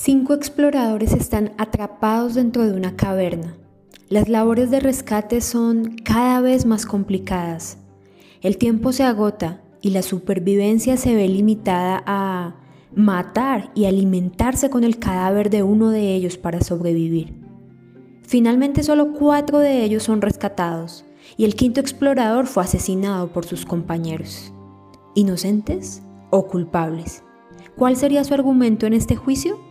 Cinco exploradores están atrapados dentro de una caverna. Las labores de rescate son cada vez más complicadas. El tiempo se agota y la supervivencia se ve limitada a matar y alimentarse con el cadáver de uno de ellos para sobrevivir. Finalmente solo cuatro de ellos son rescatados y el quinto explorador fue asesinado por sus compañeros. ¿Inocentes o culpables? ¿Cuál sería su argumento en este juicio?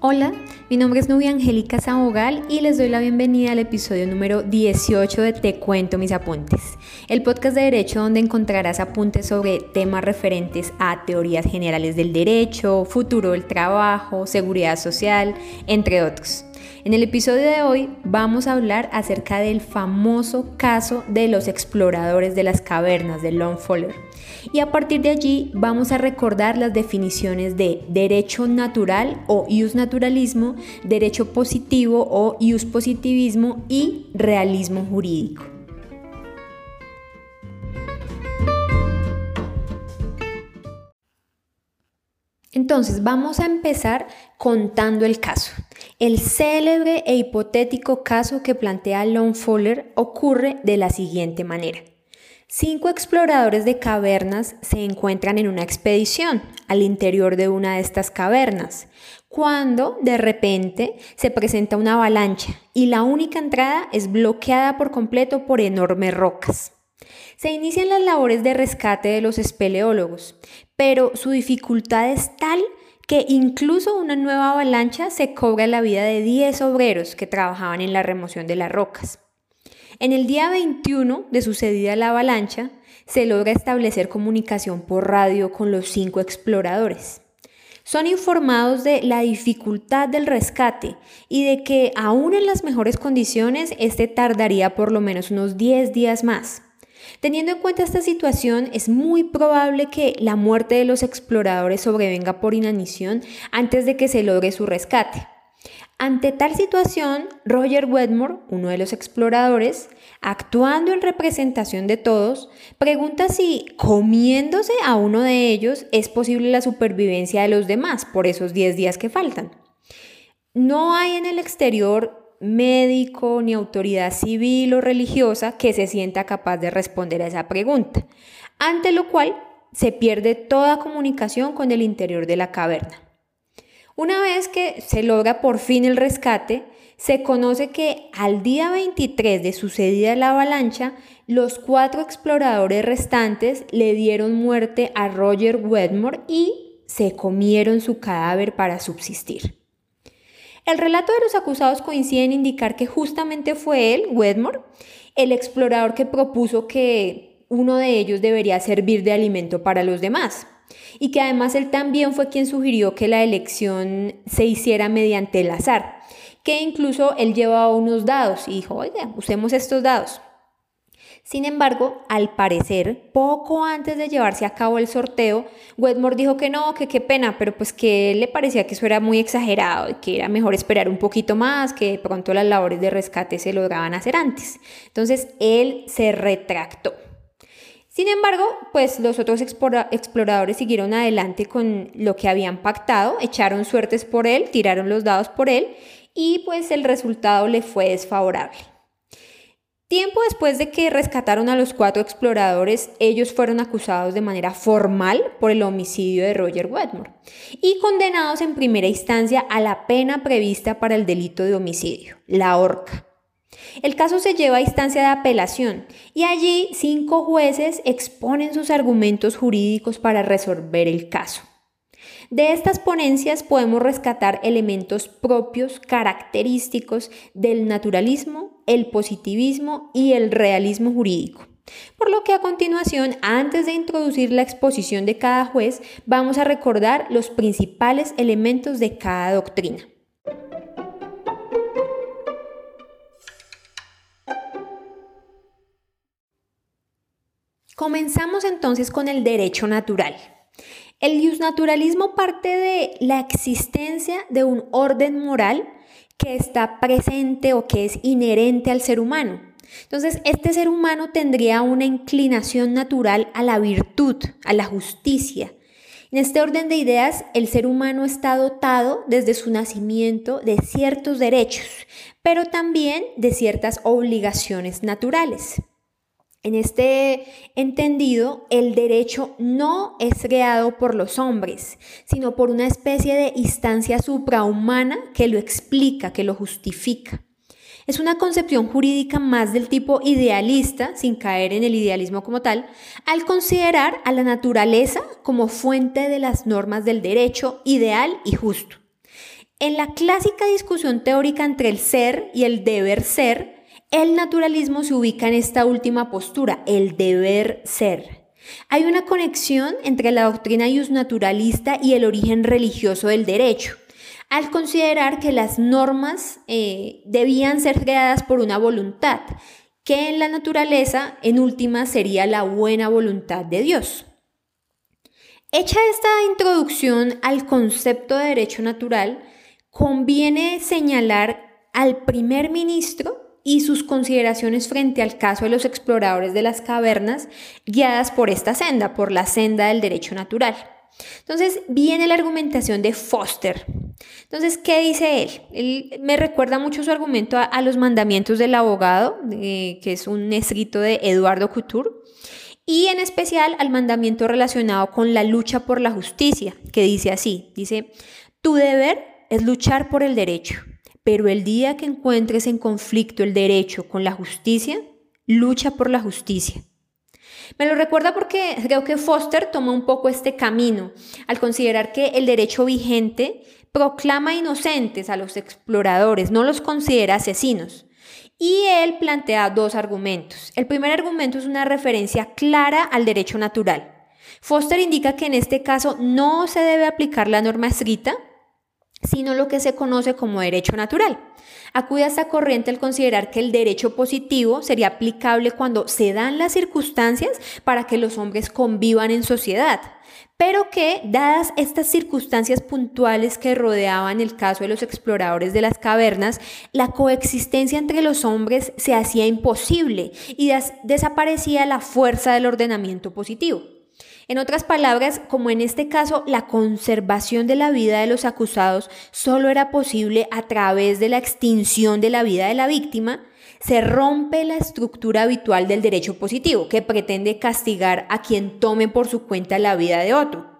Hola, mi nombre es Nubia Angélica Zabogal y les doy la bienvenida al episodio número 18 de Te Cuento Mis Apuntes, el podcast de derecho donde encontrarás apuntes sobre temas referentes a teorías generales del derecho, futuro del trabajo, seguridad social, entre otros. En el episodio de hoy vamos a hablar acerca del famoso caso de los exploradores de las cavernas de Longfellow y a partir de allí vamos a recordar las definiciones de derecho natural o ius naturalismo, derecho positivo o ius positivismo y realismo jurídico. Entonces, vamos a empezar contando el caso. El célebre e hipotético caso que plantea Longfellow ocurre de la siguiente manera. Cinco exploradores de cavernas se encuentran en una expedición al interior de una de estas cavernas, cuando de repente se presenta una avalancha y la única entrada es bloqueada por completo por enormes rocas. Se inician las labores de rescate de los espeleólogos, pero su dificultad es tal que incluso una nueva avalancha se cobra la vida de 10 obreros que trabajaban en la remoción de las rocas. En el día 21 de sucedida la avalancha, se logra establecer comunicación por radio con los cinco exploradores. Son informados de la dificultad del rescate y de que aún en las mejores condiciones este tardaría por lo menos unos 10 días más. Teniendo en cuenta esta situación, es muy probable que la muerte de los exploradores sobrevenga por inanición antes de que se logre su rescate. Ante tal situación, Roger Wedmore, uno de los exploradores, actuando en representación de todos, pregunta si comiéndose a uno de ellos es posible la supervivencia de los demás por esos 10 días que faltan. No hay en el exterior médico ni autoridad civil o religiosa que se sienta capaz de responder a esa pregunta, ante lo cual se pierde toda comunicación con el interior de la caverna. Una vez que se logra por fin el rescate, se conoce que al día 23 de sucedida la avalancha, los cuatro exploradores restantes le dieron muerte a Roger Wedmore y se comieron su cadáver para subsistir. El relato de los acusados coincide en indicar que justamente fue él, Wedmore, el explorador que propuso que uno de ellos debería servir de alimento para los demás y que además él también fue quien sugirió que la elección se hiciera mediante el azar, que incluso él llevaba unos dados y dijo, oiga, usemos estos dados. Sin embargo, al parecer, poco antes de llevarse a cabo el sorteo, Wedmore dijo que no, que qué pena, pero pues que le parecía que eso era muy exagerado y que era mejor esperar un poquito más, que de pronto las labores de rescate se lograban hacer antes. Entonces, él se retractó. Sin embargo, pues los otros exploradores siguieron adelante con lo que habían pactado, echaron suertes por él, tiraron los dados por él y pues el resultado le fue desfavorable. Tiempo después de que rescataron a los cuatro exploradores, ellos fueron acusados de manera formal por el homicidio de Roger Wedmore y condenados en primera instancia a la pena prevista para el delito de homicidio, la horca. El caso se lleva a instancia de apelación y allí cinco jueces exponen sus argumentos jurídicos para resolver el caso. De estas ponencias podemos rescatar elementos propios, característicos del naturalismo, el positivismo y el realismo jurídico. Por lo que a continuación, antes de introducir la exposición de cada juez, vamos a recordar los principales elementos de cada doctrina. Comenzamos entonces con el derecho natural. El naturalismo parte de la existencia de un orden moral que está presente o que es inherente al ser humano. Entonces, este ser humano tendría una inclinación natural a la virtud, a la justicia. En este orden de ideas, el ser humano está dotado desde su nacimiento de ciertos derechos, pero también de ciertas obligaciones naturales. En este entendido, el derecho no es creado por los hombres, sino por una especie de instancia suprahumana que lo explica, que lo justifica. Es una concepción jurídica más del tipo idealista, sin caer en el idealismo como tal, al considerar a la naturaleza como fuente de las normas del derecho ideal y justo. En la clásica discusión teórica entre el ser y el deber ser, el naturalismo se ubica en esta última postura, el deber ser. Hay una conexión entre la doctrina naturalista y el origen religioso del derecho, al considerar que las normas eh, debían ser creadas por una voluntad, que en la naturaleza, en última, sería la buena voluntad de Dios. Hecha esta introducción al concepto de derecho natural, conviene señalar al primer ministro y sus consideraciones frente al caso de los exploradores de las cavernas guiadas por esta senda, por la senda del derecho natural. Entonces viene la argumentación de Foster. Entonces, ¿qué dice él? Él me recuerda mucho su argumento a, los mandamientos del abogado, que es un escrito de Eduardo Couture, y en especial al mandamiento relacionado con la lucha por la justicia, que dice así, dice, tu deber es luchar por el derecho pero el día que encuentres en conflicto el derecho con la justicia, lucha por la justicia. Me lo recuerda porque creo que Foster toma un poco este camino al considerar que el derecho vigente proclama inocentes a los exploradores, no los considera asesinos. Y él plantea dos argumentos. El primer argumento es una referencia clara al derecho natural. Foster indica que en este caso no se debe aplicar la norma escrita, sino lo que se conoce como derecho natural. Acude a esta corriente al considerar que el derecho positivo sería aplicable cuando se dan las circunstancias para que los hombres convivan en sociedad, pero que, dadas estas circunstancias puntuales que rodeaban el caso de los exploradores de las cavernas, la coexistencia entre los hombres se hacía imposible y desaparecía la fuerza del ordenamiento positivo. En otras palabras, como en este caso, la conservación de la vida de los acusados solo era posible a través de la extinción de la vida de la víctima, se rompe la estructura habitual del derecho positivo, que pretende castigar a quien tome por su cuenta la vida de otro.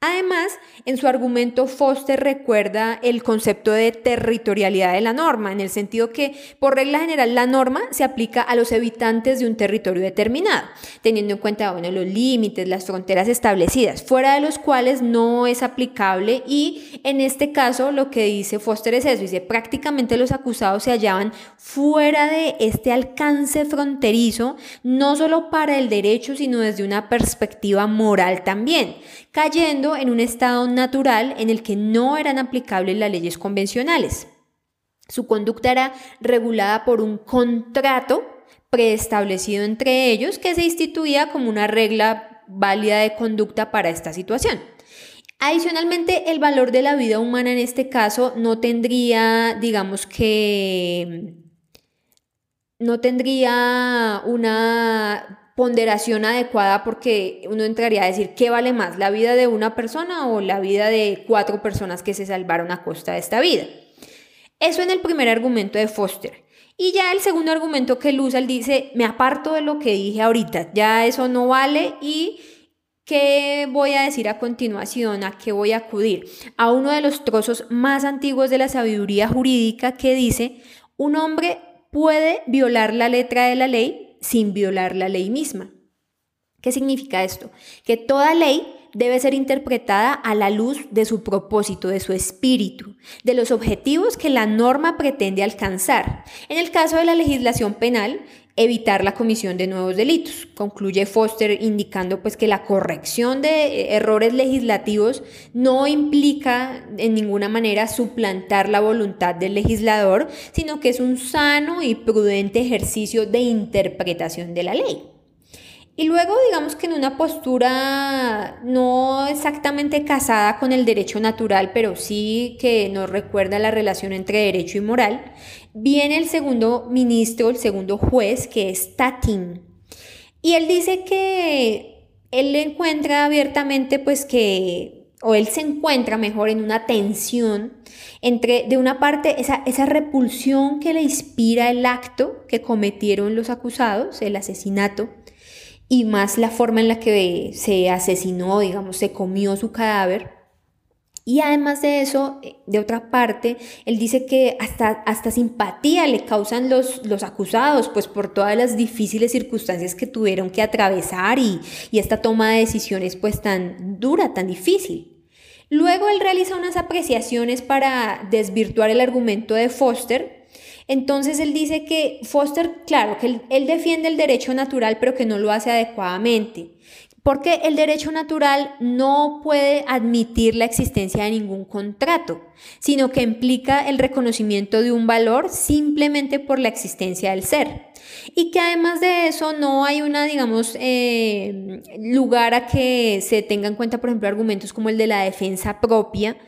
Además, en su argumento Foster recuerda el concepto de territorialidad de la norma, en el sentido que, por regla general, la norma se aplica a los habitantes de un territorio determinado, teniendo en cuenta bueno, los límites, las fronteras establecidas, fuera de los cuales no es aplicable y en este caso lo que dice Foster es eso, dice prácticamente los acusados se hallaban fuera de este alcance fronterizo, no solo para el derecho, sino desde una perspectiva moral también cayendo en un estado natural en el que no eran aplicables las leyes convencionales. Su conducta era regulada por un contrato preestablecido entre ellos que se instituía como una regla válida de conducta para esta situación. Adicionalmente, el valor de la vida humana en este caso no tendría, digamos que, no tendría una ponderación adecuada porque uno entraría a decir qué vale más, la vida de una persona o la vida de cuatro personas que se salvaron a costa de esta vida. Eso en el primer argumento de Foster. Y ya el segundo argumento que él dice, me aparto de lo que dije ahorita, ya eso no vale y ¿qué voy a decir a continuación? ¿A qué voy a acudir? A uno de los trozos más antiguos de la sabiduría jurídica que dice, un hombre puede violar la letra de la ley sin violar la ley misma. ¿Qué significa esto? Que toda ley debe ser interpretada a la luz de su propósito, de su espíritu, de los objetivos que la norma pretende alcanzar. En el caso de la legislación penal, evitar la comisión de nuevos delitos. Concluye Foster indicando pues que la corrección de errores legislativos no implica en ninguna manera suplantar la voluntad del legislador, sino que es un sano y prudente ejercicio de interpretación de la ley. Y luego digamos que en una postura no exactamente casada con el derecho natural, pero sí que nos recuerda la relación entre derecho y moral, viene el segundo ministro, el segundo juez, que es Tatin. Y él dice que él encuentra abiertamente pues que, o él se encuentra mejor en una tensión entre, de una parte, esa, esa repulsión que le inspira el acto que cometieron los acusados, el asesinato, y más la forma en la que se asesinó, digamos, se comió su cadáver. Y además de eso, eh, de otra parte, él dice que hasta, hasta simpatía le causan los, los acusados, pues por todas las difíciles circunstancias que tuvieron que atravesar y, y esta toma de decisiones pues tan dura, tan difícil. Luego él realiza unas apreciaciones para desvirtuar el argumento de Foster entonces él dice que Foster, claro, que él, defiende el derecho natural, pero que no lo hace adecuadamente. Porque el derecho natural no puede admitir la existencia de ningún contrato, sino que implica el reconocimiento de un valor simplemente por la existencia del ser. Y que además de eso no hay una, digamos, eh, lugar a que se tenga en cuenta, por ejemplo, argumentos como el de la defensa propia,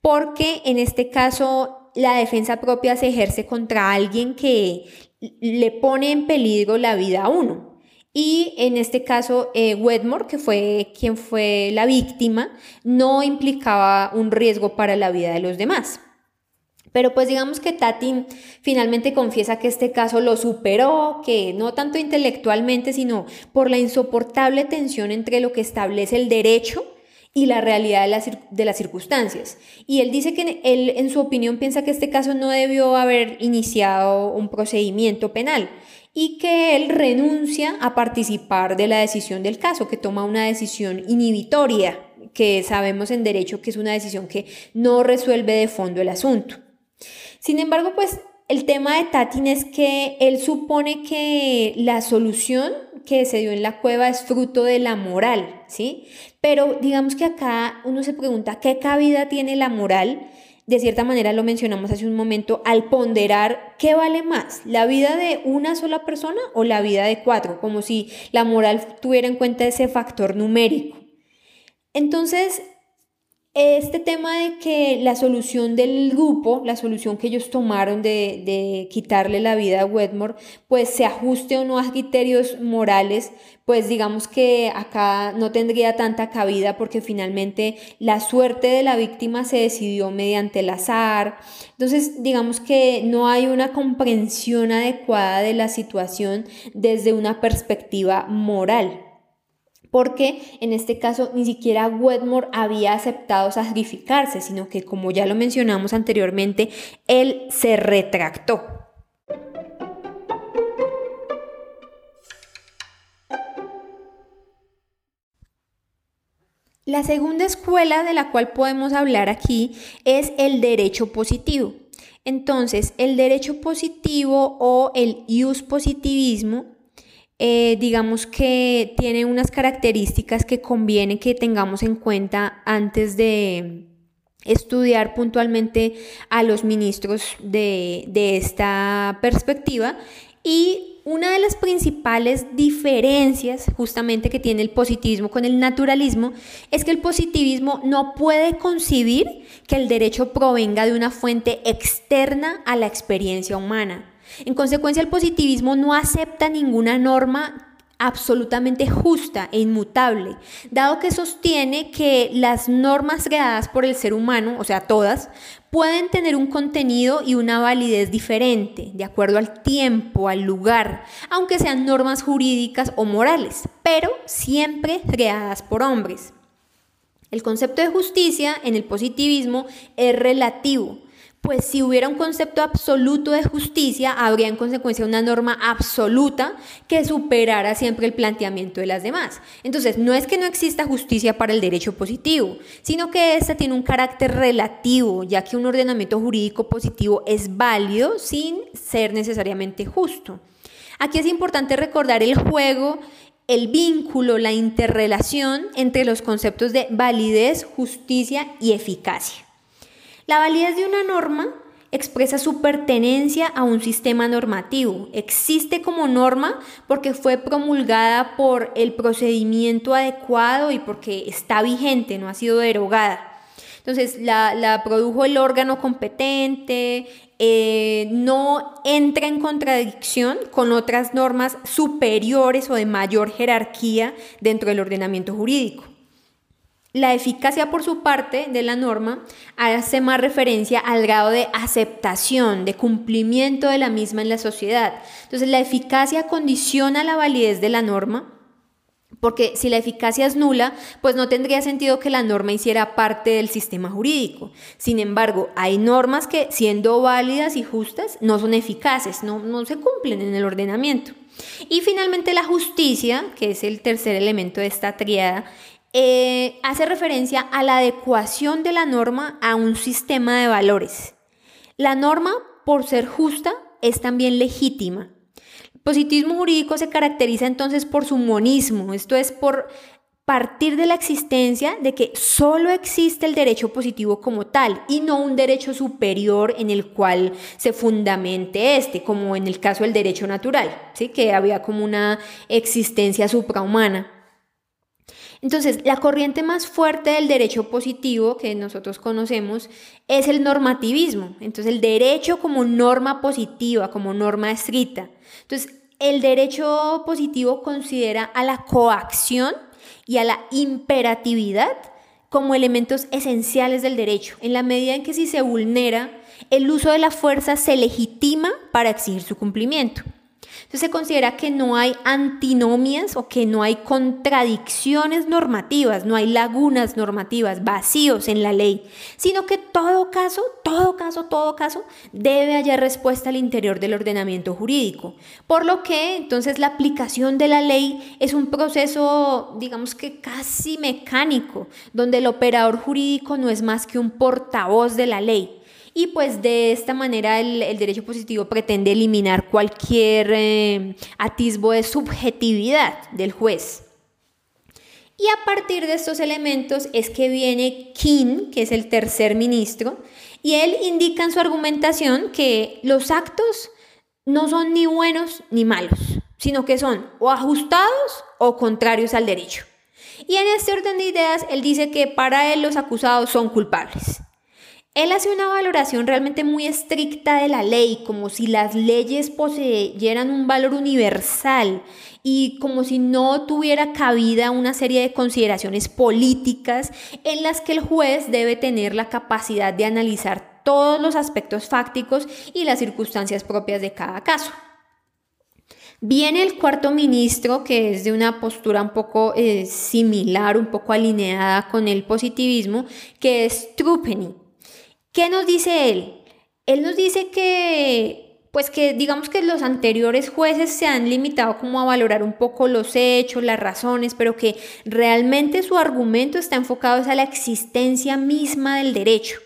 porque en este caso la defensa propia se ejerce contra alguien que le pone en peligro la vida a uno. Y en este caso, eh, Wedmore, que fue quien fue la víctima, no implicaba un riesgo para la vida de los demás. Pero pues digamos que Tatin finalmente confiesa que este caso lo superó, que no tanto intelectualmente, sino por la insoportable tensión entre lo que establece el derecho y la realidad de las, circunstancias. Y él dice que él, en su opinión, piensa que este caso no debió haber iniciado un procedimiento penal y que él renuncia a participar de la decisión del caso, que toma una decisión inhibitoria, que sabemos en derecho que es una decisión que no resuelve de fondo el asunto. Sin embargo, pues el tema de Tatin es que él supone que la solución que se dio en la cueva es fruto de la moral, ¿sí? Pero digamos que acá uno se pregunta qué cabida tiene la moral, de cierta manera lo mencionamos hace un momento, al ponderar qué vale más, la vida de una sola persona o la vida de cuatro, como si la moral tuviera en cuenta ese factor numérico. Entonces, este tema de que la solución del grupo, la solución que ellos tomaron de, quitarle la vida a Wedmore, pues se ajuste o no a criterios morales, pues digamos que acá no tendría tanta cabida porque finalmente la suerte de la víctima se decidió mediante el azar. Entonces, digamos que no hay una comprensión adecuada de la situación desde una perspectiva moral porque en este caso ni siquiera Wedmore había aceptado sacrificarse, sino que como ya lo mencionamos anteriormente, él se retractó. La segunda escuela de la cual podemos hablar aquí es el derecho positivo. Entonces, el derecho positivo o el ius positivismo eh, digamos que tiene unas características que conviene que tengamos en cuenta antes de estudiar puntualmente a los ministros de, de esta perspectiva y una de las principales diferencias justamente que tiene el positivismo con el naturalismo es que el positivismo no puede concebir que el derecho provenga de una fuente externa a la experiencia humana. En consecuencia, el positivismo no acepta ninguna norma absolutamente justa e inmutable, dado que sostiene que las normas creadas por el ser humano, o sea, todas, pueden tener un contenido y una validez diferente, de acuerdo al tiempo, al lugar, aunque sean normas jurídicas o morales, pero siempre creadas por hombres. El concepto de justicia en el positivismo es relativo, pues si hubiera un concepto absoluto de justicia, habría en consecuencia una norma absoluta que superara siempre el planteamiento de las demás. Entonces, no es que no exista justicia para el derecho positivo, sino que ésta tiene un carácter relativo, ya que un ordenamiento jurídico positivo es válido sin ser necesariamente justo. Aquí es importante recordar el juego el vínculo, la interrelación entre los conceptos de validez, justicia y eficacia. La validez de una norma expresa su pertenencia a un sistema normativo. Existe como norma porque fue promulgada por el procedimiento adecuado y porque está vigente, no ha sido derogada. Entonces la, produjo el órgano competente, eh, no entra en contradicción con otras normas superiores o de mayor jerarquía dentro del ordenamiento jurídico. La eficacia por su parte de la norma hace más referencia al grado de aceptación, de cumplimiento de la misma en la sociedad. Entonces la eficacia condiciona la validez de la norma, porque si la eficacia es nula, pues no tendría sentido que la norma hiciera parte del sistema jurídico. Sin embargo, hay normas que siendo válidas y justas no son eficaces, no, no se cumplen en el ordenamiento. Y finalmente la justicia, que es el tercer elemento de esta triada, eh, hace referencia a la adecuación de la norma a un sistema de valores. La norma, por ser justa, es también legítima. El positivismo jurídico se caracteriza entonces por su monismo, esto es por partir de la existencia de que solo existe el derecho positivo como tal y no un derecho superior en el cual se fundamente este, como en el caso del derecho natural, ¿sí? que había como una existencia suprahumana. Entonces, la corriente más fuerte del derecho positivo que nosotros conocemos es el normativismo. Entonces, el derecho como norma positiva, como norma escrita. Entonces, el derecho positivo considera a la coacción y a la imperatividad como elementos esenciales del derecho, en la medida en que si se vulnera, el uso de la fuerza se legitima para exigir su cumplimiento. Entonces se considera que no hay antinomias o que no hay contradicciones normativas, no hay lagunas normativas, vacíos en la ley, sino que todo caso, todo caso, todo caso debe hallar respuesta al interior del ordenamiento jurídico. Por lo que entonces la aplicación de la ley es un proceso, digamos que casi mecánico, donde el operador jurídico no es más que un portavoz de la ley y pues de esta manera el, derecho positivo pretende eliminar cualquier eh, atisbo de subjetividad del juez. Y a partir de estos elementos es que viene King, que es el tercer ministro, y él indica en su argumentación que los actos no son ni buenos ni malos, sino que son o ajustados o contrarios al derecho. Y en este orden de ideas, él dice que para él los acusados son culpables. Él hace una valoración realmente muy estricta de la ley, como si las leyes poseyeran un valor universal y como si no tuviera cabida una serie de consideraciones políticas en las que el juez debe tener la capacidad de analizar todos los aspectos fácticos y las circunstancias propias de cada caso. Viene el cuarto ministro, que es de una postura un poco eh, similar, un poco alineada con el positivismo, que es Trupeni. ¿Qué nos dice él? Él nos dice que, pues que digamos que los anteriores jueces se han limitado como a valorar un poco los hechos, las razones, pero que realmente su argumento está enfocado a la existencia misma del derecho.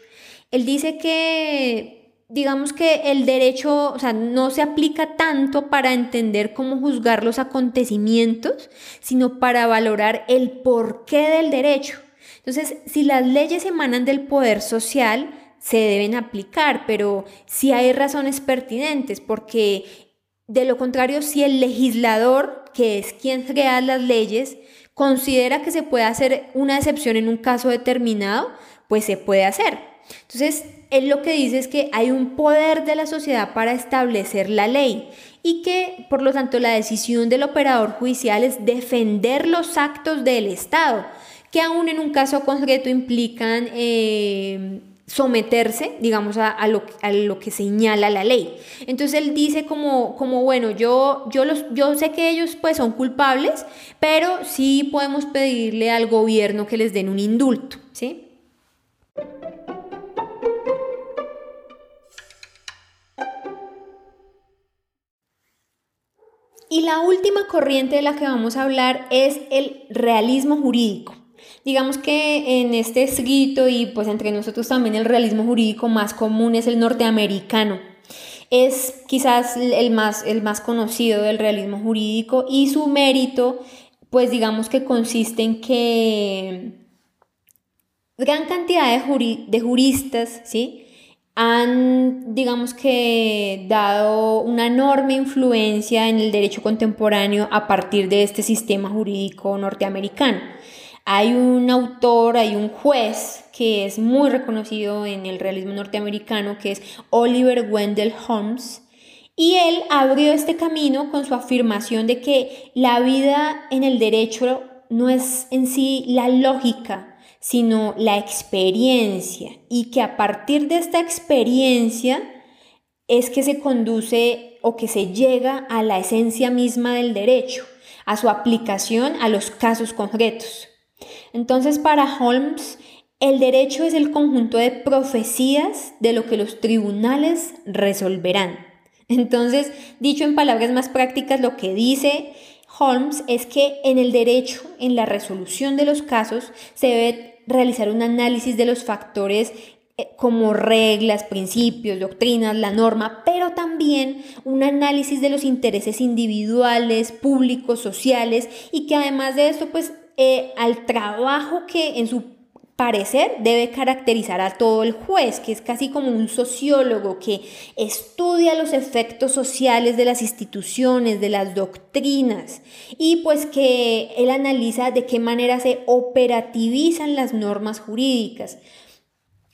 Él dice que, digamos que el derecho, o sea, no se aplica tanto para entender cómo juzgar los acontecimientos, sino para valorar el porqué del derecho. Entonces, si las leyes emanan del poder social, se deben aplicar, pero si hay razones pertinentes, porque de lo contrario, si el legislador, que es quien crea las leyes, considera que se puede hacer una excepción en un caso determinado, pues se puede hacer. Entonces, él lo que dice es que hay un poder de la sociedad para establecer la ley y que, por lo tanto, la decisión del operador judicial es defender los actos del Estado, que aún en un caso concreto implican... Eh, someterse, digamos, a, lo, que señala la ley. Entonces él dice como, como bueno, yo, yo, los, yo sé que ellos pues son culpables, pero sí podemos pedirle al gobierno que les den un indulto, ¿sí? Y la última corriente de la que vamos a hablar es el realismo jurídico. Digamos que en este escrito y pues entre nosotros también el realismo jurídico más común es el norteamericano. Es quizás el más, el más conocido del realismo jurídico y su mérito pues digamos que consiste en que gran cantidad de, juristas, ¿sí? han, digamos que, dado una enorme influencia en el derecho contemporáneo a partir de este sistema jurídico norteamericano. Hay un autor, hay un juez que es muy reconocido en el realismo norteamericano, que es Oliver Wendell Holmes, y él abrió este camino con su afirmación de que la vida en el derecho no es en sí la lógica, sino la experiencia y que a partir de esta experiencia es que se conduce o que se llega a la esencia misma del derecho, a su aplicación a los casos concretos. Entonces, para Holmes, el derecho es el conjunto de profecías de lo que los tribunales resolverán. Entonces, dicho en palabras más prácticas, lo que dice Holmes es que en el derecho, en la resolución de los casos, se debe realizar un análisis de los factores eh, como reglas, principios, doctrinas, la norma, pero también un análisis de los intereses individuales, públicos, sociales y que además de esto, pues eh, al trabajo que en su parecer debe caracterizar a todo el juez, que es casi como un sociólogo que estudia los efectos sociales de las instituciones, de las doctrinas, y pues que él analiza de qué manera se operativizan las normas jurídicas.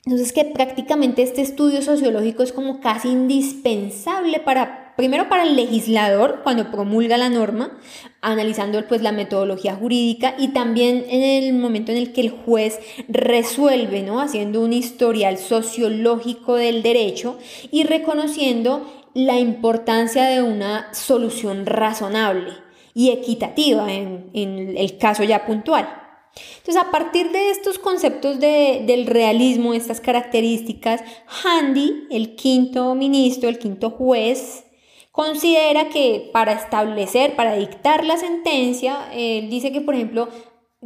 Entonces que prácticamente este estudio sociológico es como casi indispensable para primero para el legislador cuando promulga la norma, analizando pues la metodología jurídica y también en el momento en el que el juez resuelve, ¿no? haciendo un historial sociológico del derecho y reconociendo la importancia de una solución razonable y equitativa en, el caso ya puntual. Entonces, a partir de estos conceptos del realismo, estas características, Handy, el quinto ministro, el quinto juez, considera que para establecer, para dictar la sentencia, él dice que, por ejemplo,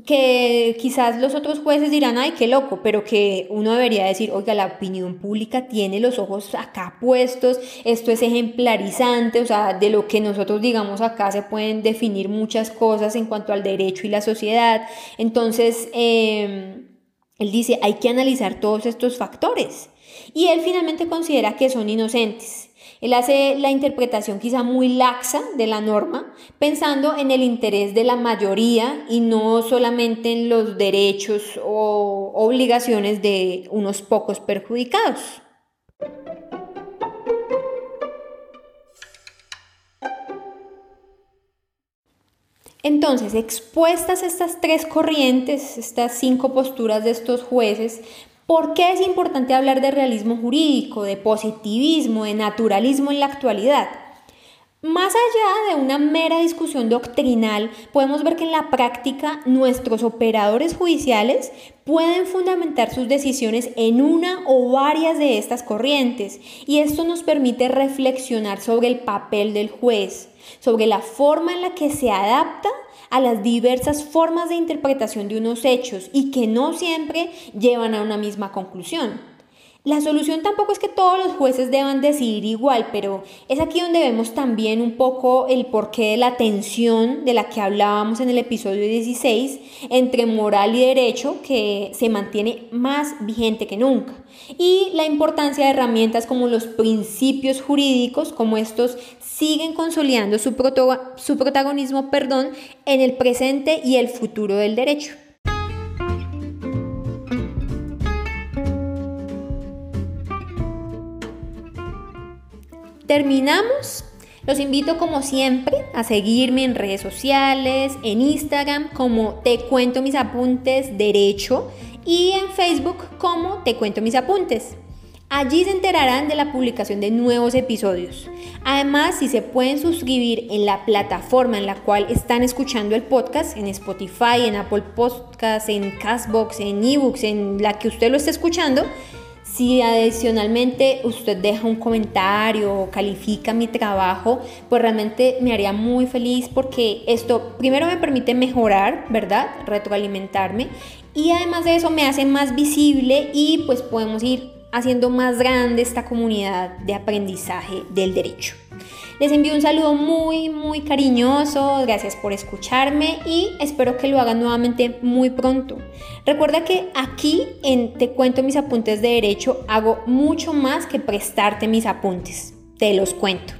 que quizás los otros jueces dirán, ay, qué loco, pero que uno debería decir, oiga, la opinión pública tiene los ojos acá puestos, esto es ejemplarizante, o sea, de lo que nosotros digamos acá se pueden definir muchas cosas en cuanto al derecho y la sociedad. Entonces, em, él dice, hay que analizar todos estos factores. Y él finalmente considera que son inocentes. Él hace la interpretación quizá muy laxa de la norma, pensando en el interés de la mayoría y no solamente en los derechos o obligaciones de unos pocos perjudicados. Entonces, expuestas estas tres corrientes, estas cinco posturas de estos jueces, ¿Por qué es importante hablar de realismo jurídico, de positivismo, de naturalismo en la actualidad? Más allá de una mera discusión doctrinal, podemos ver que en la práctica nuestros operadores judiciales pueden fundamentar sus decisiones en una o varias de estas corrientes y esto nos permite reflexionar sobre el papel del juez, sobre la forma en la que se adapta a las diversas formas de interpretación de unos hechos y que no siempre llevan a una misma conclusión. La solución tampoco es que todos los jueces deban decidir igual, pero es aquí donde vemos también un poco el porqué de la tensión de la que hablábamos en el episodio 16 entre moral y derecho que se mantiene más vigente que nunca y la importancia de herramientas como los principios jurídicos, como estos siguen consolidando su, su protagonismo perdón, en el presente y el futuro del derecho. Terminamos. Los invito como siempre a seguirme en redes sociales, en Instagram como Te Cuento Mis Apuntes Derecho y en Facebook como Te Cuento Mis Apuntes. Allí se enterarán de la publicación de nuevos episodios. Además, si se pueden suscribir en la plataforma en la cual están escuchando el podcast, en Spotify, en Apple Podcasts, en Castbox, en eBooks, en la que usted lo esté escuchando, si adicionalmente usted deja un comentario o califica mi trabajo, pues realmente me haría muy feliz porque esto primero me permite mejorar, ¿verdad? Retroalimentarme y además de eso me hace más visible y pues podemos ir haciendo más grande esta comunidad de aprendizaje del derecho. Les envío un saludo muy, muy cariñoso, gracias por escucharme y espero que lo hagan nuevamente muy pronto. Recuerda que aquí en Te cuento mis apuntes de derecho hago mucho más que prestarte mis apuntes, te los cuento.